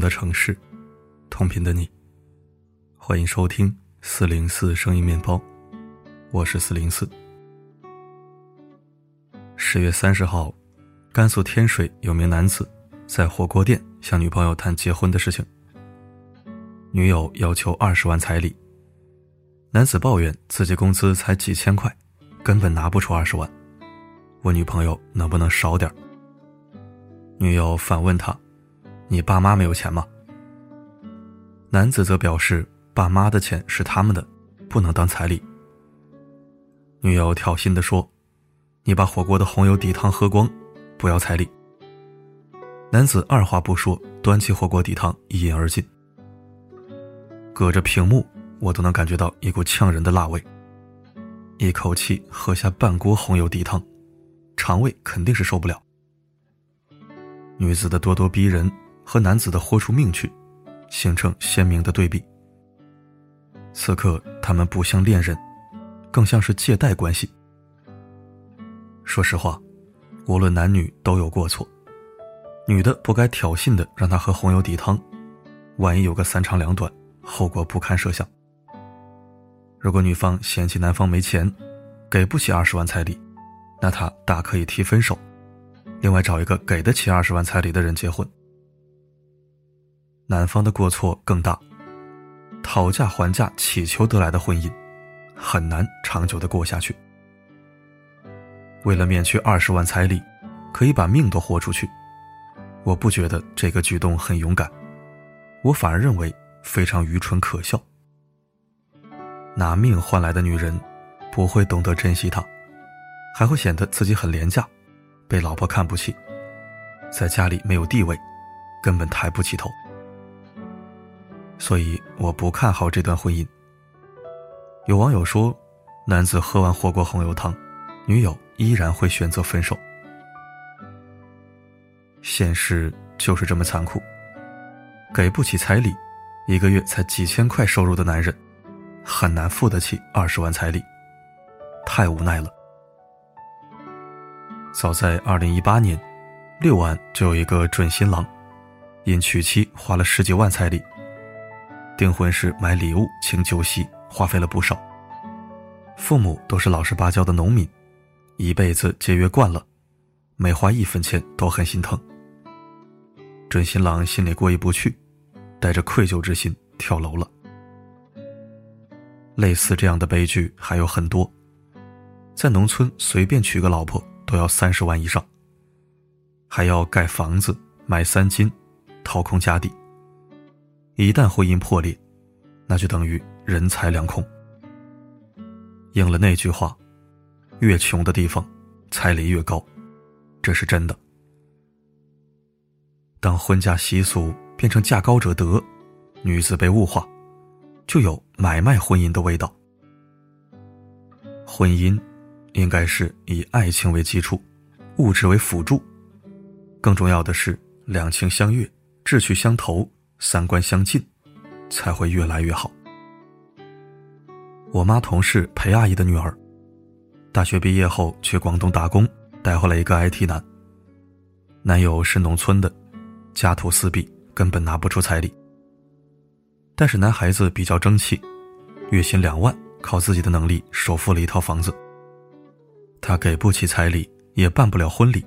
的城市，同频的你。欢迎收听四零四声音面包，我是四零四。十月三十号，甘肃天水有名男子在火锅店向女朋友谈结婚的事情，女友要求二十万彩礼，男子抱怨自己工资才几千块，根本拿不出二十万，问女朋友能不能少点女友反问他：“你爸妈没有钱吗？”男子则表示。爸妈的钱是他们的，不能当彩礼。女友挑衅的说：“你把火锅的红油底汤喝光，不要彩礼。”男子二话不说，端起火锅底汤一饮而尽。隔着屏幕，我都能感觉到一股呛人的辣味。一口气喝下半锅红油底汤，肠胃肯定是受不了。女子的咄咄逼人和男子的豁出命去，形成鲜明的对比。此刻，他们不像恋人，更像是借贷关系。说实话，无论男女都有过错，女的不该挑衅的让他喝红油底汤，万一有个三长两短，后果不堪设想。如果女方嫌弃男方没钱，给不起二十万彩礼，那他大可以提分手，另外找一个给得起二十万彩礼的人结婚。男方的过错更大。讨价还价乞求得来的婚姻，很难长久的过下去。为了免去二十万彩礼，可以把命都豁出去。我不觉得这个举动很勇敢，我反而认为非常愚蠢可笑。拿命换来的女人，不会懂得珍惜她，还会显得自己很廉价，被老婆看不起，在家里没有地位，根本抬不起头。所以我不看好这段婚姻。有网友说，男子喝完火锅红油汤，女友依然会选择分手。现实就是这么残酷，给不起彩礼，一个月才几千块收入的男人，很难付得起二十万彩礼，太无奈了。早在二零一八年，六安就有一个准新郎，因娶妻花了十几万彩礼。订婚时买礼物请酒席，花费了不少。父母都是老实巴交的农民，一辈子节约惯了，每花一分钱都很心疼。准新郎心里过意不去，带着愧疚之心跳楼了。类似这样的悲剧还有很多，在农村随便娶个老婆都要三十万以上，还要盖房子、买三金、掏空家底。一旦婚姻破裂，那就等于人财两空。应了那句话：“越穷的地方，彩礼越高。”这是真的。当婚嫁习俗变成嫁高者得，女子被物化，就有买卖婚姻的味道。婚姻应该是以爱情为基础，物质为辅助，更重要的是两情相悦，志趣相投。三观相近，才会越来越好。我妈同事裴阿姨的女儿，大学毕业后去广东打工，带回来一个 IT 男。男友是农村的，家徒四壁，根本拿不出彩礼。但是男孩子比较争气，月薪两万，靠自己的能力首付了一套房子。他给不起彩礼，也办不了婚礼，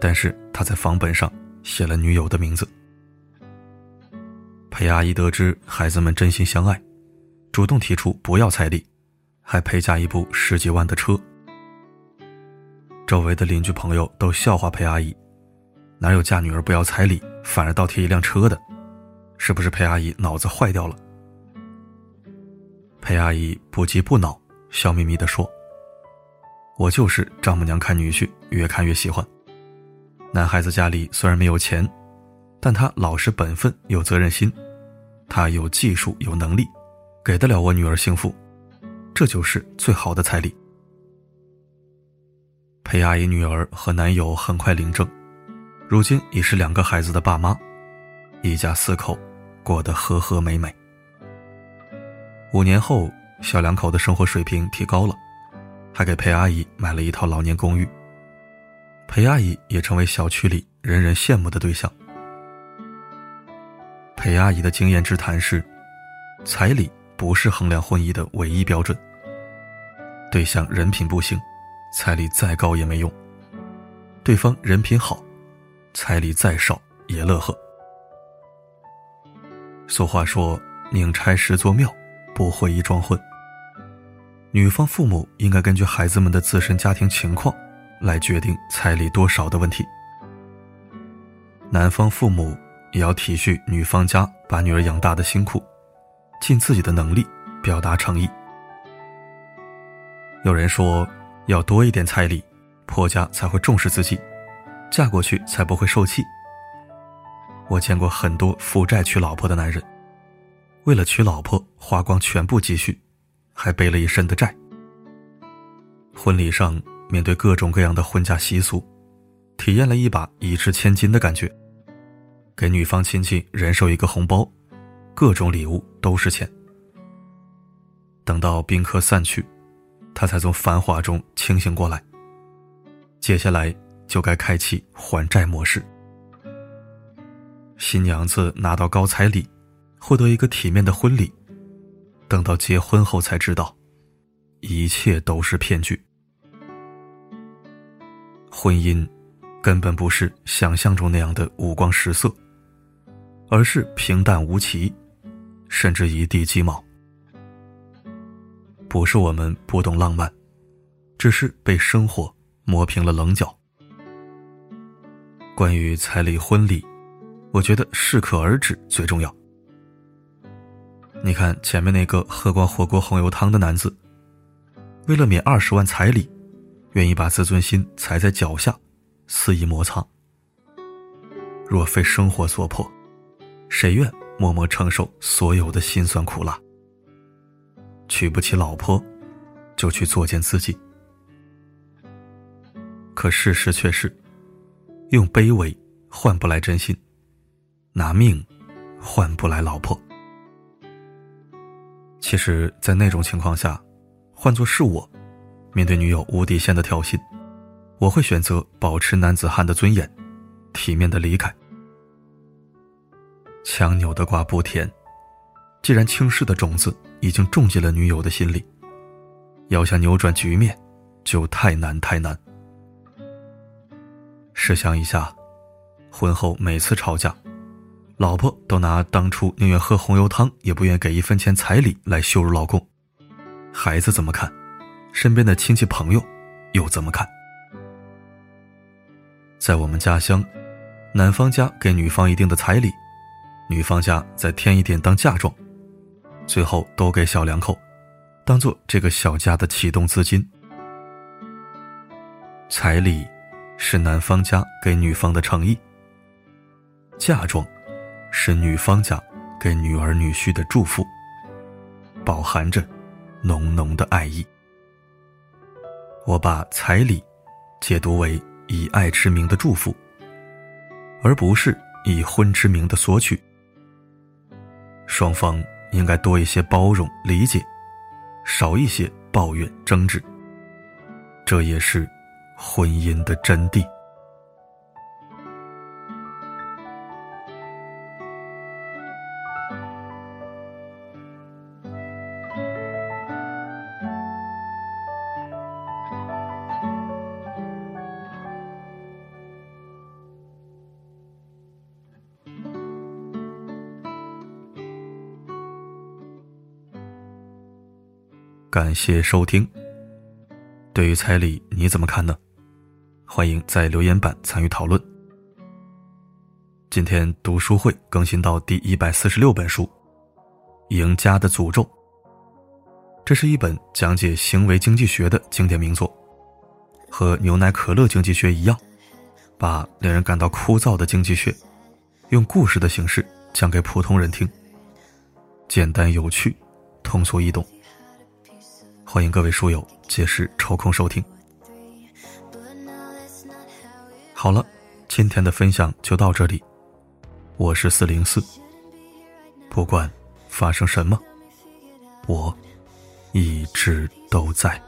但是他在房本上写了女友的名字。裴阿姨得知孩子们真心相爱，主动提出不要彩礼，还陪嫁一部十几万的车。周围的邻居朋友都笑话裴阿姨：“哪有嫁女儿不要彩礼，反而倒贴一辆车的？是不是裴阿姨脑子坏掉了？”裴阿姨不急不恼，笑眯眯地说：“我就是丈母娘看女婿，越看越喜欢。男孩子家里虽然没有钱，但他老实本分，有责任心。”他有技术，有能力，给得了我女儿幸福，这就是最好的彩礼。裴阿姨女儿和男友很快领证，如今已是两个孩子的爸妈，一家四口过得和和美美。五年后，小两口的生活水平提高了，还给裴阿姨买了一套老年公寓。裴阿姨也成为小区里人人羡慕的对象。裴阿姨的经验之谈是：彩礼不是衡量婚姻的唯一标准。对象人品不行，彩礼再高也没用；对方人品好，彩礼再少也乐呵。俗话说：“宁拆十座庙，不毁一桩婚。”女方父母应该根据孩子们的自身家庭情况，来决定彩礼多少的问题。男方父母。也要体恤女方家把女儿养大的辛苦，尽自己的能力表达诚意。有人说，要多一点彩礼，婆家才会重视自己，嫁过去才不会受气。我见过很多负债娶老婆的男人，为了娶老婆花光全部积蓄，还背了一身的债。婚礼上面对各种各样的婚嫁习俗，体验了一把一掷千金的感觉。给女方亲戚人手一个红包，各种礼物都是钱。等到宾客散去，他才从繁华中清醒过来。接下来就该开启还债模式。新娘子拿到高彩礼，获得一个体面的婚礼，等到结婚后才知道，一切都是骗局。婚姻根本不是想象中那样的五光十色。而是平淡无奇，甚至一地鸡毛。不是我们不懂浪漫，只是被生活磨平了棱角。关于彩礼婚礼，我觉得适可而止最重要。你看前面那个喝光火锅红油汤的男子，为了免二十万彩礼，愿意把自尊心踩在脚下，肆意摩擦。若非生活所迫。谁愿默默承受所有的辛酸苦辣？娶不起老婆，就去作践自己。可事实却是，用卑微换不来真心，拿命换不来老婆。其实，在那种情况下，换作是我，面对女友无底线的挑衅，我会选择保持男子汉的尊严，体面的离开。强扭的瓜不甜，既然轻视的种子已经种进了女友的心里，要想扭转局面，就太难太难。试想一下，婚后每次吵架，老婆都拿当初宁愿喝红油汤也不愿给一分钱彩礼来羞辱老公，孩子怎么看？身边的亲戚朋友又怎么看？在我们家乡，男方家给女方一定的彩礼。女方家再添一点当嫁妆，最后都给小两口，当做这个小家的启动资金。彩礼是男方家给女方的诚意，嫁妆是女方家给女儿女婿的祝福，饱含着浓浓的爱意。我把彩礼解读为以爱之名的祝福，而不是以婚之名的索取。双方应该多一些包容理解，少一些抱怨争执。这也是婚姻的真谛。感谢收听。对于彩礼，你怎么看呢？欢迎在留言板参与讨论。今天读书会更新到第一百四十六本书，《赢家的诅咒》。这是一本讲解行为经济学的经典名作，和牛奶可乐经济学一样，把令人感到枯燥的经济学，用故事的形式讲给普通人听，简单有趣，通俗易懂。欢迎各位书友届时抽空收听。好了，今天的分享就到这里。我是四零四，不管发生什么，我一直都在。